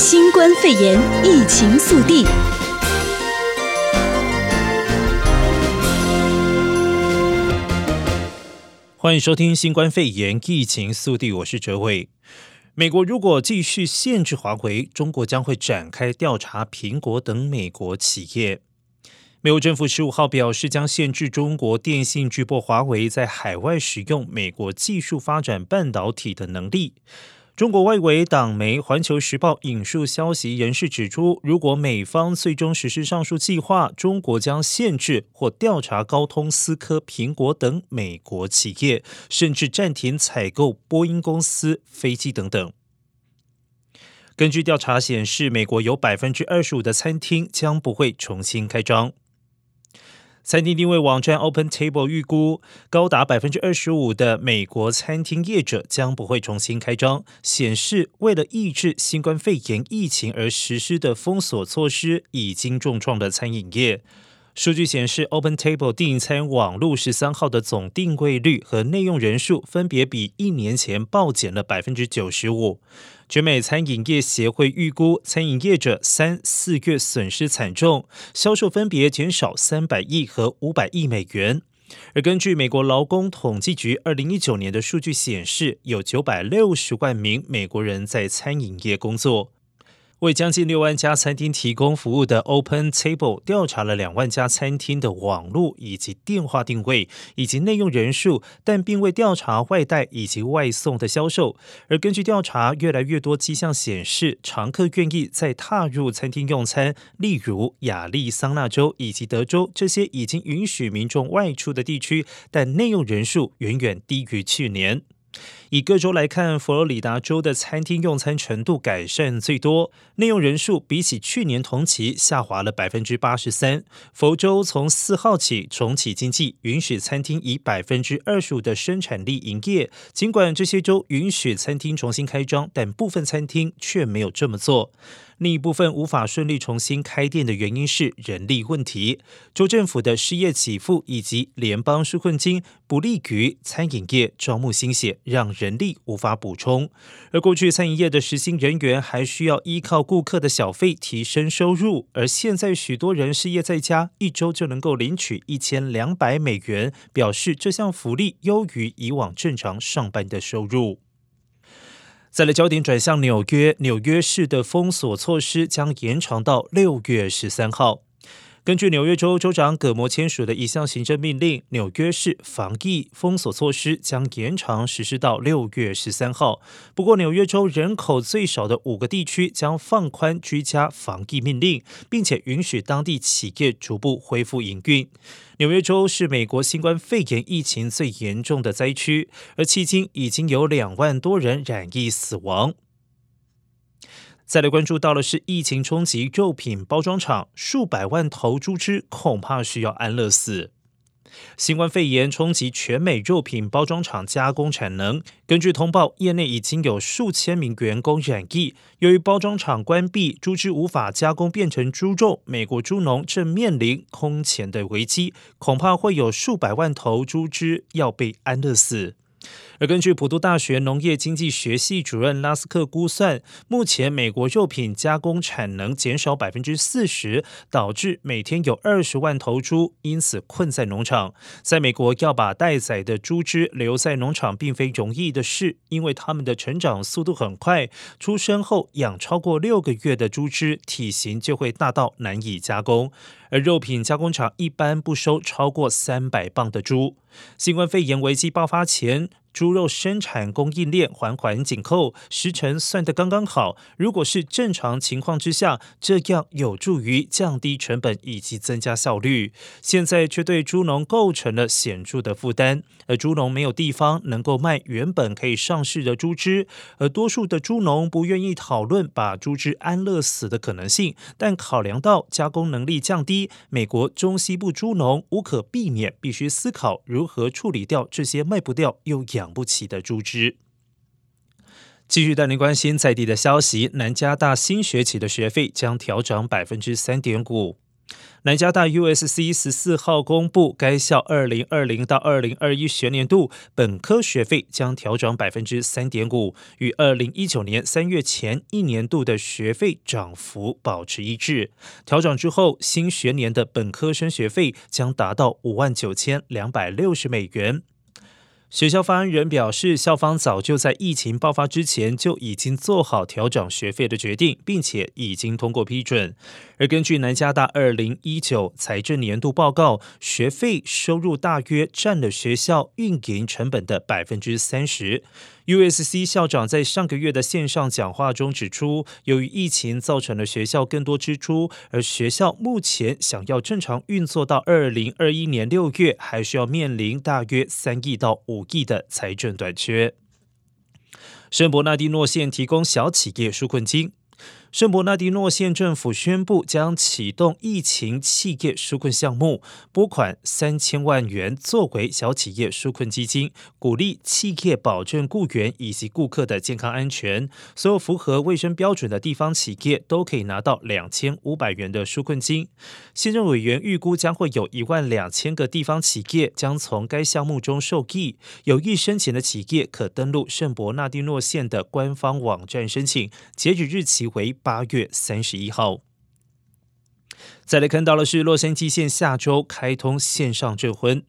新冠肺炎疫情速递，欢迎收听新冠肺炎疫情速递，我是哲伟。美国如果继续限制华为，中国将会展开调查苹果等美国企业。美国政府十五号表示，将限制中国电信巨擘华为在海外使用美国技术发展半导体的能力。中国外围党媒《环球时报》引述消息人士指出，如果美方最终实施上述计划，中国将限制或调查高通、思科、苹果等美国企业，甚至暂停采购波音公司飞机等等。根据调查显示，美国有百分之二十五的餐厅将不会重新开张。餐厅定位网站 OpenTable 预估，高达百分之二十五的美国餐厅业者将不会重新开张，显示为了抑制新冠肺炎疫情而实施的封锁措施已经重创了餐饮业。数据显示，OpenTable 订餐网络十三号的总订位率和内用人数分别比一年前暴减了百分之九十五。全美餐饮业协会预估，餐饮业者三四月损失惨重，销售分别减少三百亿和五百亿美元。而根据美国劳工统计局二零一九年的数据显示，有九百六十万名美国人在餐饮业工作。为将近六万家餐厅提供服务的 OpenTable 调查了两万家餐厅的网络以及电话定位以及内用人数，但并未调查外带以及外送的销售。而根据调查，越来越多迹象显示，常客愿意再踏入餐厅用餐，例如亚利桑那州以及德州这些已经允许民众外出的地区，但内用人数远远低于去年。以各州来看，佛罗里达州的餐厅用餐程度改善最多，内用人数比起去年同期下滑了百分之八十三。佛州从四号起重启经济，允许餐厅以百分之二十五的生产力营业。尽管这些州允许餐厅重新开张，但部分餐厅却没有这么做。另一部分无法顺利重新开店的原因是人力问题。州政府的失业给付以及联邦纾困金不利于餐饮业招募新血，让人力无法补充。而过去餐饮业的实薪人员还需要依靠顾客的小费提升收入，而现在许多人失业在家，一周就能够领取一千两百美元，表示这项福利优于以往正常上班的收入。再来焦点转向纽约，纽约市的封锁措施将延长到六月十三号。根据纽约州州长葛摩签署的一项行政命令，纽约市防疫封锁措施将延长实施到六月十三号。不过，纽约州人口最少的五个地区将放宽居家防疫命令，并且允许当地企业逐步恢复营运。纽约州是美国新冠肺炎疫情最严重的灾区，而迄今已经有两万多人染疫死亡。再来关注到的是疫情冲击肉品包装厂，数百万头猪只恐怕需要安乐死。新冠肺炎冲击全美肉品包装厂加工产能。根据通报，业内已经有数千名员工染疫。由于包装厂关闭，猪只无法加工变成猪肉，美国猪农正面临空前的危机，恐怕会有数百万头猪只要被安乐死。而根据普渡大学农业经济学系主任拉斯克估算，目前美国肉品加工产能减少百分之四十，导致每天有二十万头猪因此困在农场。在美国，要把待宰的猪只留在农场并非容易的事，因为它们的成长速度很快，出生后养超过六个月的猪只体型就会大到难以加工。而肉品加工厂一般不收超过三百磅的猪。新冠肺炎危机爆发前，猪肉生产供应链环环紧扣，时程算得刚刚好。如果是正常情况之下，这样有助于降低成本以及增加效率。现在却对猪农构成了显著的负担，而猪农没有地方能够卖原本可以上市的猪只，而多数的猪农不愿意讨论把猪只安乐死的可能性。但考量到加工能力降低，美国中西部猪农无可避免必须思考如何处理掉这些卖不掉又养养不起的猪只。继续带您关心在地的消息，南加大新学期的学费将调涨百分之三点五。南加大 USC 十四号公布，该校二零二零到二零二一学年度本科学费将调涨百分之三点五，与二零一九年三月前一年度的学费涨幅保持一致。调涨之后，新学年的本科生学费将达到五万九千两百六十美元。学校发言人表示，校方早就在疫情爆发之前就已经做好调整学费的决定，并且已经通过批准。而根据南加大二零一九财政年度报告，学费收入大约占了学校运营成本的百分之三十。USC 校长在上个月的线上讲话中指出，由于疫情造成了学校更多支出，而学校目前想要正常运作到二零二一年六月，还需要面临大约三亿到五亿的财政短缺。圣伯纳蒂诺县提供小企业纾困金。圣伯纳迪诺县政府宣布，将启动疫情企业纾困项目，拨款三千万元作为小企业纾困基金，鼓励企业保证雇员以及顾客的健康安全。所有符合卫生标准的地方企业都可以拿到两千五百元的纾困金。县政委员预估，将会有一万两千个地方企业将从该项目中受益。有意申请的企业可登录圣伯纳迪诺县的官方网站申请，截止日期为八月三十一号。再来看到的是洛杉矶县下周开通线上证婚。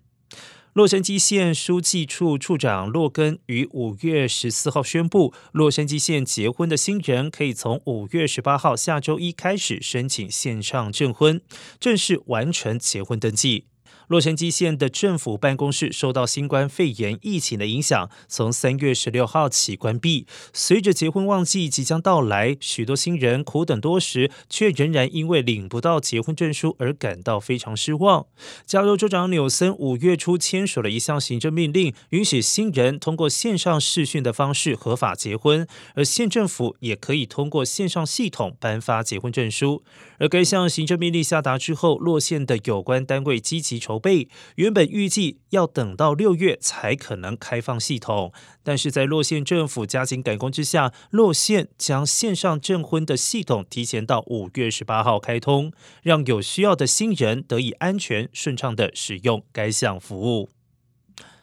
洛杉矶县书记处处长洛根于五月十四号宣布，洛杉矶县结婚的新人可以从五月十八号下周一开始申请线上证婚，正式完成结婚登记。洛杉矶县的政府办公室受到新冠肺炎疫情的影响，从三月十六号起关闭。随着结婚旺季即将到来，许多新人苦等多时，却仍然因为领不到结婚证书而感到非常失望。加州州长纽森五月初签署了一项行政命令，允许新人通过线上视讯的方式合法结婚，而县政府也可以通过线上系统颁发结婚证书。而该项行政命令下达之后，洛县的有关单位积极筹备，原本预计要等到六月才可能开放系统，但是在洛县政府加紧赶工之下，洛县将线上证婚的系统提前到五月十八号开通，让有需要的新人得以安全顺畅地使用该项服务。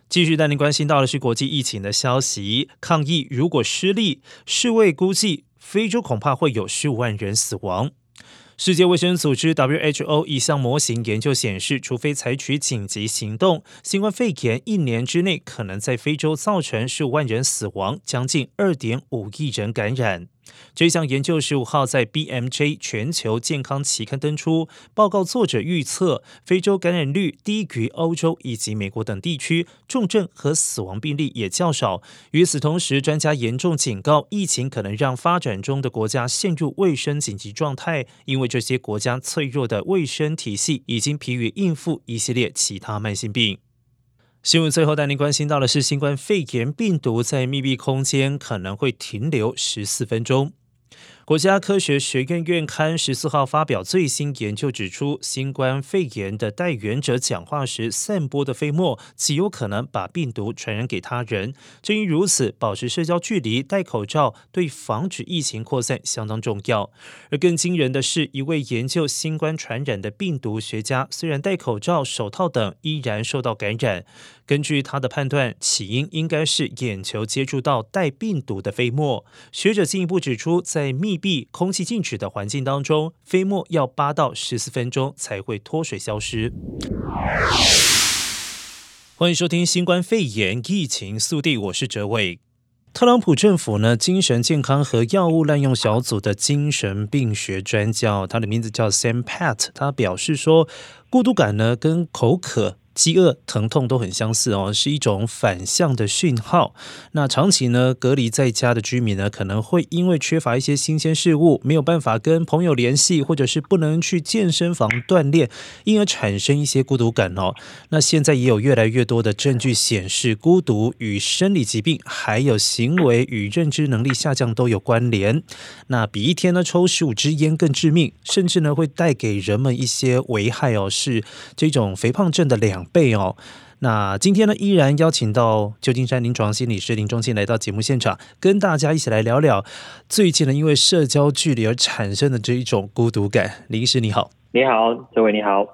继续带您关心到的是国际疫情的消息，抗疫如果失利，世卫估计非洲恐怕会有十五万人死亡。世界卫生组织 （WHO） 一项模型研究显示，除非采取紧急行动，新冠肺炎一年之内可能在非洲造成数万人死亡，将近二点五亿人感染。这项研究十五号在 BMJ 全球健康期刊登出报告，作者预测非洲感染率低于欧洲以及美国等地区，重症和死亡病例也较少。与此同时，专家严重警告，疫情可能让发展中的国家陷入卫生紧急状态，因为这些国家脆弱的卫生体系已经疲于应付一系列其他慢性病。新闻最后带您关心到的是，新冠肺炎病毒在密闭空间可能会停留十四分钟。国家科学学院院刊十四号发表最新研究指出，新冠肺炎的带源者讲话时散播的飞沫极有可能把病毒传染给他人。正因如此，保持社交距离、戴口罩对防止疫情扩散相当重要。而更惊人的是，一位研究新冠传染的病毒学家，虽然戴口罩、手套等，依然受到感染。根据他的判断，起因应该是眼球接触到带病毒的飞沫。学者进一步指出，在密闭、空气静止的环境当中，飞沫要八到十四分钟才会脱水消失。欢迎收听新冠肺炎疫情速递，我是哲伟。特朗普政府呢，精神健康和药物滥用小组的精神病学专家，他的名字叫 Sam Pat，他表示说，孤独感呢跟口渴。饥饿、疼痛都很相似哦，是一种反向的讯号。那长期呢隔离在家的居民呢，可能会因为缺乏一些新鲜事物，没有办法跟朋友联系，或者是不能去健身房锻炼，因而产生一些孤独感哦。那现在也有越来越多的证据显示，孤独与生理疾病，还有行为与认知能力下降都有关联。那比一天呢抽十五支烟更致命，甚至呢会带给人们一些危害哦，是这种肥胖症的两倍哦，那今天呢，依然邀请到旧金山临床心理师林中心来到节目现场，跟大家一起来聊聊最近呢，因为社交距离而产生的这一种孤独感。林医师你好，你好，这位你好，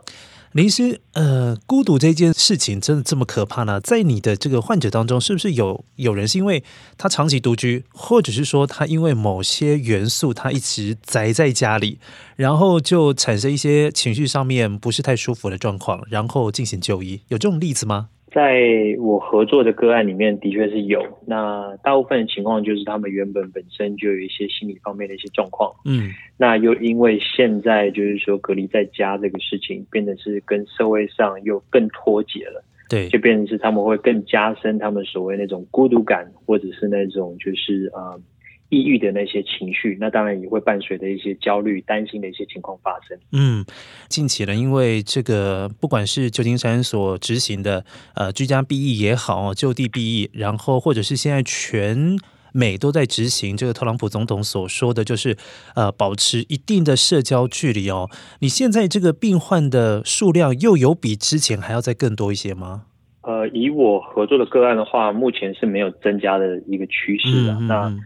林师，呃，孤独这件事情真的这么可怕呢？在你的这个患者当中，是不是有有人是因为他长期独居，或者是说他因为某些元素他一直宅在家里，然后就产生一些情绪上面不是太舒服的状况，然后进行就医，有这种例子吗？在我合作的个案里面，的确是有。那大部分的情况就是他们原本本身就有一些心理方面的一些状况，嗯，那又因为现在就是说隔离在家这个事情，变得是跟社会上又更脱节了，对，就变成是他们会更加深他们所谓那种孤独感，或者是那种就是呃。抑郁的那些情绪，那当然也会伴随着一些焦虑、担心的一些情况发生。嗯，近期呢，因为这个不管是旧金山所执行的呃居家避疫也好，就地避疫，然后或者是现在全美都在执行这个特朗普总统所说的就是呃保持一定的社交距离哦。你现在这个病患的数量又有比之前还要再更多一些吗？呃，以我合作的个案的话，目前是没有增加的一个趋势的。嗯嗯那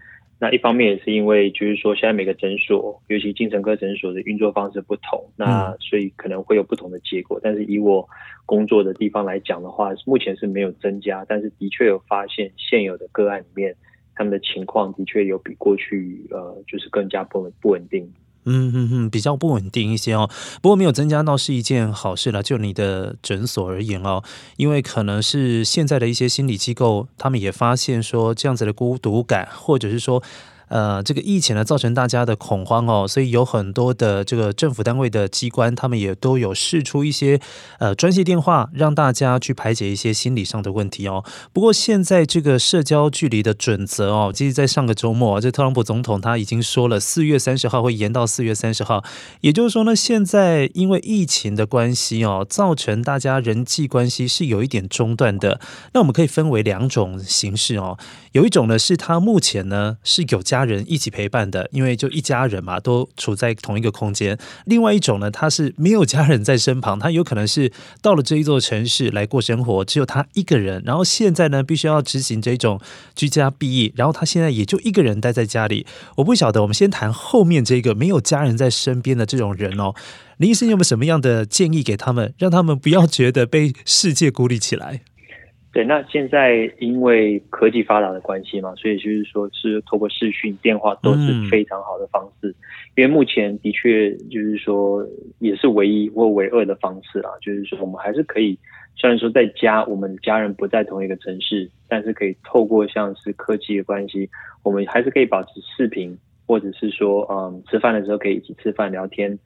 那一方面也是因为，就是说现在每个诊所，尤其精神科诊所的运作方式不同，那所以可能会有不同的结果。但是以我工作的地方来讲的话，目前是没有增加，但是的确有发现现有的个案里面，他们的情况的确有比过去呃，就是更加不稳不稳定。嗯嗯嗯，比较不稳定一些哦。不过没有增加到是一件好事了。就你的诊所而言哦，因为可能是现在的一些心理机构，他们也发现说这样子的孤独感，或者是说。呃，这个疫情呢，造成大家的恐慌哦，所以有很多的这个政府单位的机关，他们也都有试出一些呃专线电话，让大家去排解一些心理上的问题哦。不过现在这个社交距离的准则哦，其实在上个周末，这特朗普总统他已经说了，四月三十号会延到四月三十号，也就是说呢，现在因为疫情的关系哦，造成大家人际关系是有一点中断的。那我们可以分为两种形式哦，有一种呢是他目前呢是有家。家人一起陪伴的，因为就一家人嘛，都处在同一个空间。另外一种呢，他是没有家人在身旁，他有可能是到了这一座城市来过生活，只有他一个人。然后现在呢，必须要执行这种居家避疫，然后他现在也就一个人待在家里。我不晓得，我们先谈后面这个没有家人在身边的这种人哦。林医生有没有什么样的建议给他们，让他们不要觉得被世界孤立起来？对，那现在因为科技发达的关系嘛，所以就是说是透过视讯、电话都是非常好的方式。嗯、因为目前的确就是说也是唯一或唯二的方式啦，就是说我们还是可以，虽然说在家我们家人不在同一个城市，但是可以透过像是科技的关系，我们还是可以保持视频，或者是说嗯吃饭的时候可以一起吃饭聊天。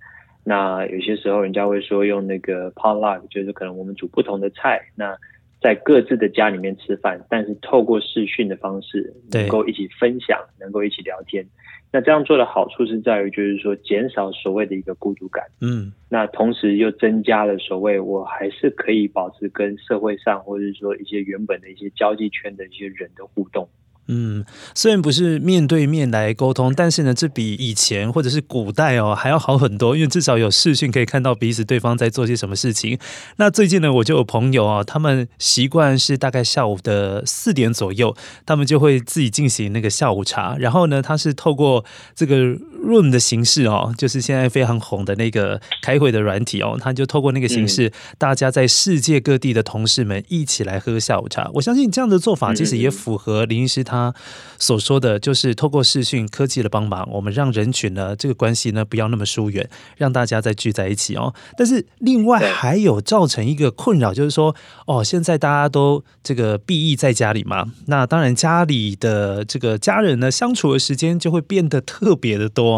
那有些时候人家会说用那个 potluck，就是可能我们煮不同的菜，那。在各自的家里面吃饭，但是透过视讯的方式，能够一起分享，能够一起聊天。那这样做的好处是在于，就是说减少所谓的一个孤独感。嗯，那同时又增加了所谓我还是可以保持跟社会上，或者是说一些原本的一些交际圈的一些人的互动。嗯，虽然不是面对面来沟通，但是呢，这比以前或者是古代哦还要好很多，因为至少有视讯可以看到彼此对方在做些什么事情。那最近呢，我就有朋友啊，他们习惯是大概下午的四点左右，他们就会自己进行那个下午茶，然后呢，他是透过这个 Room 的形式哦，就是现在非常红的那个开会的软体哦，他就透过那个形式，嗯、大家在世界各地的同事们一起来喝下午茶。我相信这样的做法其实也符合林医师他。他所说的就是透过视讯科技的帮忙，我们让人群呢这个关系呢不要那么疏远，让大家再聚在一起哦。但是另外还有造成一个困扰，就是说哦，现在大家都这个避疫在家里嘛，那当然家里的这个家人呢相处的时间就会变得特别的多。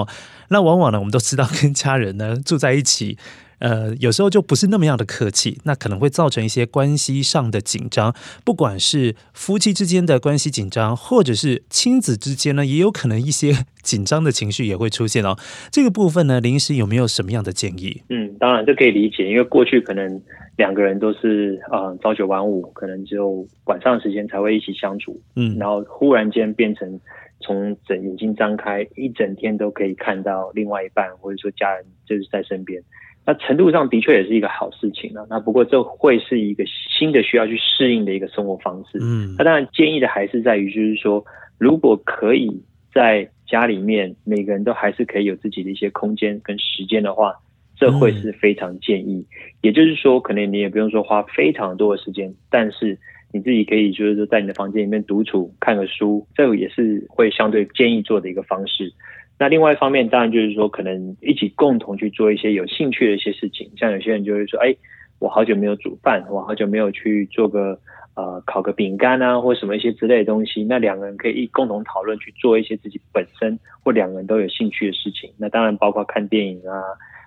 那往往呢，我们都知道跟家人呢住在一起。呃，有时候就不是那么样的客气，那可能会造成一些关系上的紧张，不管是夫妻之间的关系紧张，或者是亲子之间呢，也有可能一些紧张的情绪也会出现哦。这个部分呢，林医师有没有什么样的建议？嗯，当然这可以理解，因为过去可能两个人都是啊、呃、朝九晚五，可能只有晚上的时间才会一起相处，嗯，然后忽然间变成从整眼睛张开一整天都可以看到另外一半或者说家人就是在身边。那程度上的确也是一个好事情了。那不过这会是一个新的需要去适应的一个生活方式。嗯，那当然建议的还是在于，就是说，如果可以在家里面每个人都还是可以有自己的一些空间跟时间的话，这会是非常建议。嗯、也就是说，可能你也不用说花非常多的时间，但是你自己可以就是说在你的房间里面独处看个书，这个也是会相对建议做的一个方式。那另外一方面，当然就是说可能一起共同去做一些有兴趣的一些事情，像有些人就会说，哎，我好久没有煮饭，我好久没有去做个。呃，烤个饼干啊，或什么一些之类的东西，那两个人可以一共同讨论去做一些自己本身或两个人都有兴趣的事情。那当然包括看电影啊，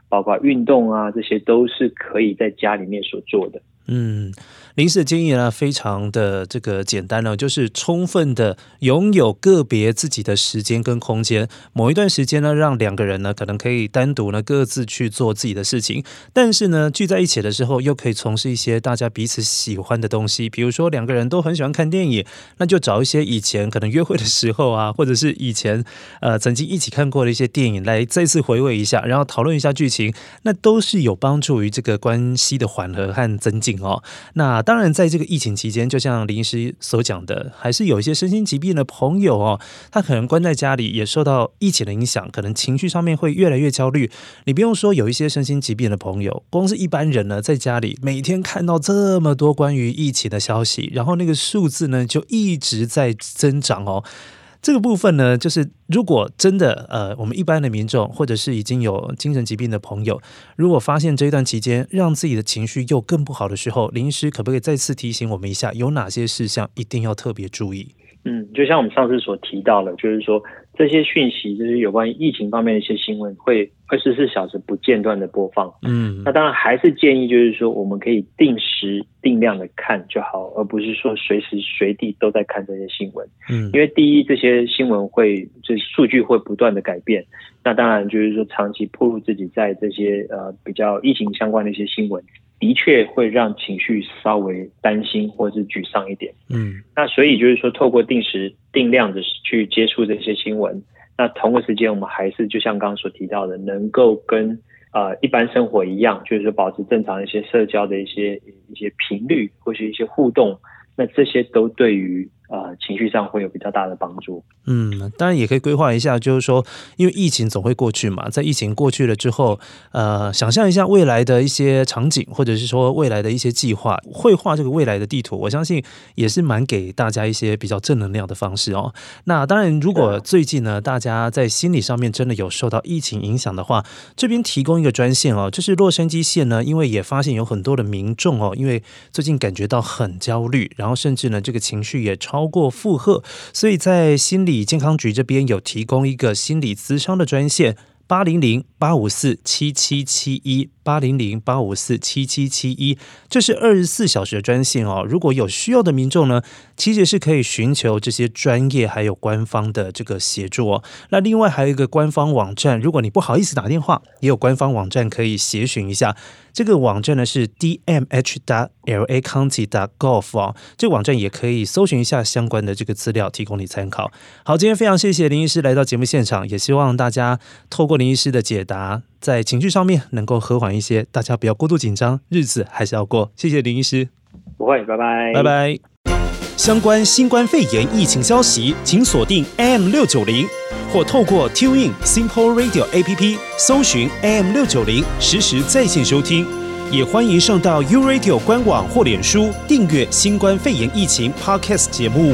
包括运动啊，这些都是可以在家里面所做的。嗯，林医师的建议呢，非常的这个简单呢，就是充分的拥有个别自己的时间跟空间。某一段时间呢，让两个人呢，可能可以单独呢各自去做自己的事情，但是呢，聚在一起的时候，又可以从事一些大家彼此喜欢的东西。比如说，两个人都很喜欢看电影，那就找一些以前可能约会的时候啊，或者是以前呃曾经一起看过的一些电影来再次回味一下，然后讨论一下剧情，那都是有帮助于这个关系的缓和和增进。哦，那当然，在这个疫情期间，就像林医师所讲的，还是有一些身心疾病的朋友哦，他可能关在家里，也受到疫情的影响，可能情绪上面会越来越焦虑。你不用说，有一些身心疾病的朋友，光是一般人呢，在家里每天看到这么多关于疫情的消息，然后那个数字呢，就一直在增长哦。这个部分呢，就是如果真的呃，我们一般的民众或者是已经有精神疾病的朋友，如果发现这一段期间让自己的情绪又更不好的时候，林医师可不可以再次提醒我们一下，有哪些事项一定要特别注意？嗯，就像我们上次所提到的，就是说这些讯息，就是有关于疫情方面的一些新闻，会二十四小时不间断的播放。嗯，那当然还是建议，就是说我们可以定时定量的看就好，而不是说随时随地都在看这些新闻。嗯，因为第一，这些新闻会，这数据会不断的改变。那当然就是说，长期暴露自己在这些呃比较疫情相关的一些新闻。的确会让情绪稍微担心或者是沮丧一点，嗯，那所以就是说，透过定时定量的去接触这些新闻，那同个时间我们还是就像刚刚所提到的，能够跟呃一般生活一样，就是说保持正常一些社交的一些一些频率或是一些互动，那这些都对于。呃，情绪上会有比较大的帮助。嗯，当然也可以规划一下，就是说，因为疫情总会过去嘛，在疫情过去了之后，呃，想象一下未来的一些场景，或者是说未来的一些计划，绘画这个未来的地图，我相信也是蛮给大家一些比较正能量的方式哦。那当然，如果最近呢，大家在心理上面真的有受到疫情影响的话，这边提供一个专线哦，就是洛杉矶县呢，因为也发现有很多的民众哦，因为最近感觉到很焦虑，然后甚至呢，这个情绪也超。超过负荷，所以在心理健康局这边有提供一个心理咨商的专线，八零零八五四七七七一。八零零八五四七七七一，这是二十四小时的专线哦。如果有需要的民众呢，其实是可以寻求这些专业还有官方的这个协助哦。那另外还有一个官方网站，如果你不好意思打电话，也有官方网站可以协寻一下。这个网站呢是 dmh dot la county dot gov 哦。这个网站也可以搜寻一下相关的这个资料，提供你参考。好，今天非常谢谢林医师来到节目现场，也希望大家透过林医师的解答。在情绪上面能够和缓一些，大家不要过度紧张，日子还是要过。谢谢林医师，不会，拜拜，拜拜。相关新冠肺炎疫情消息，请锁定 AM 六九零，或透过 TuneIn Simple Radio APP 搜寻 AM 六九零，实时在线收听。也欢迎上到 U Radio 官网或脸书订阅新冠肺炎疫情 Podcast 节目。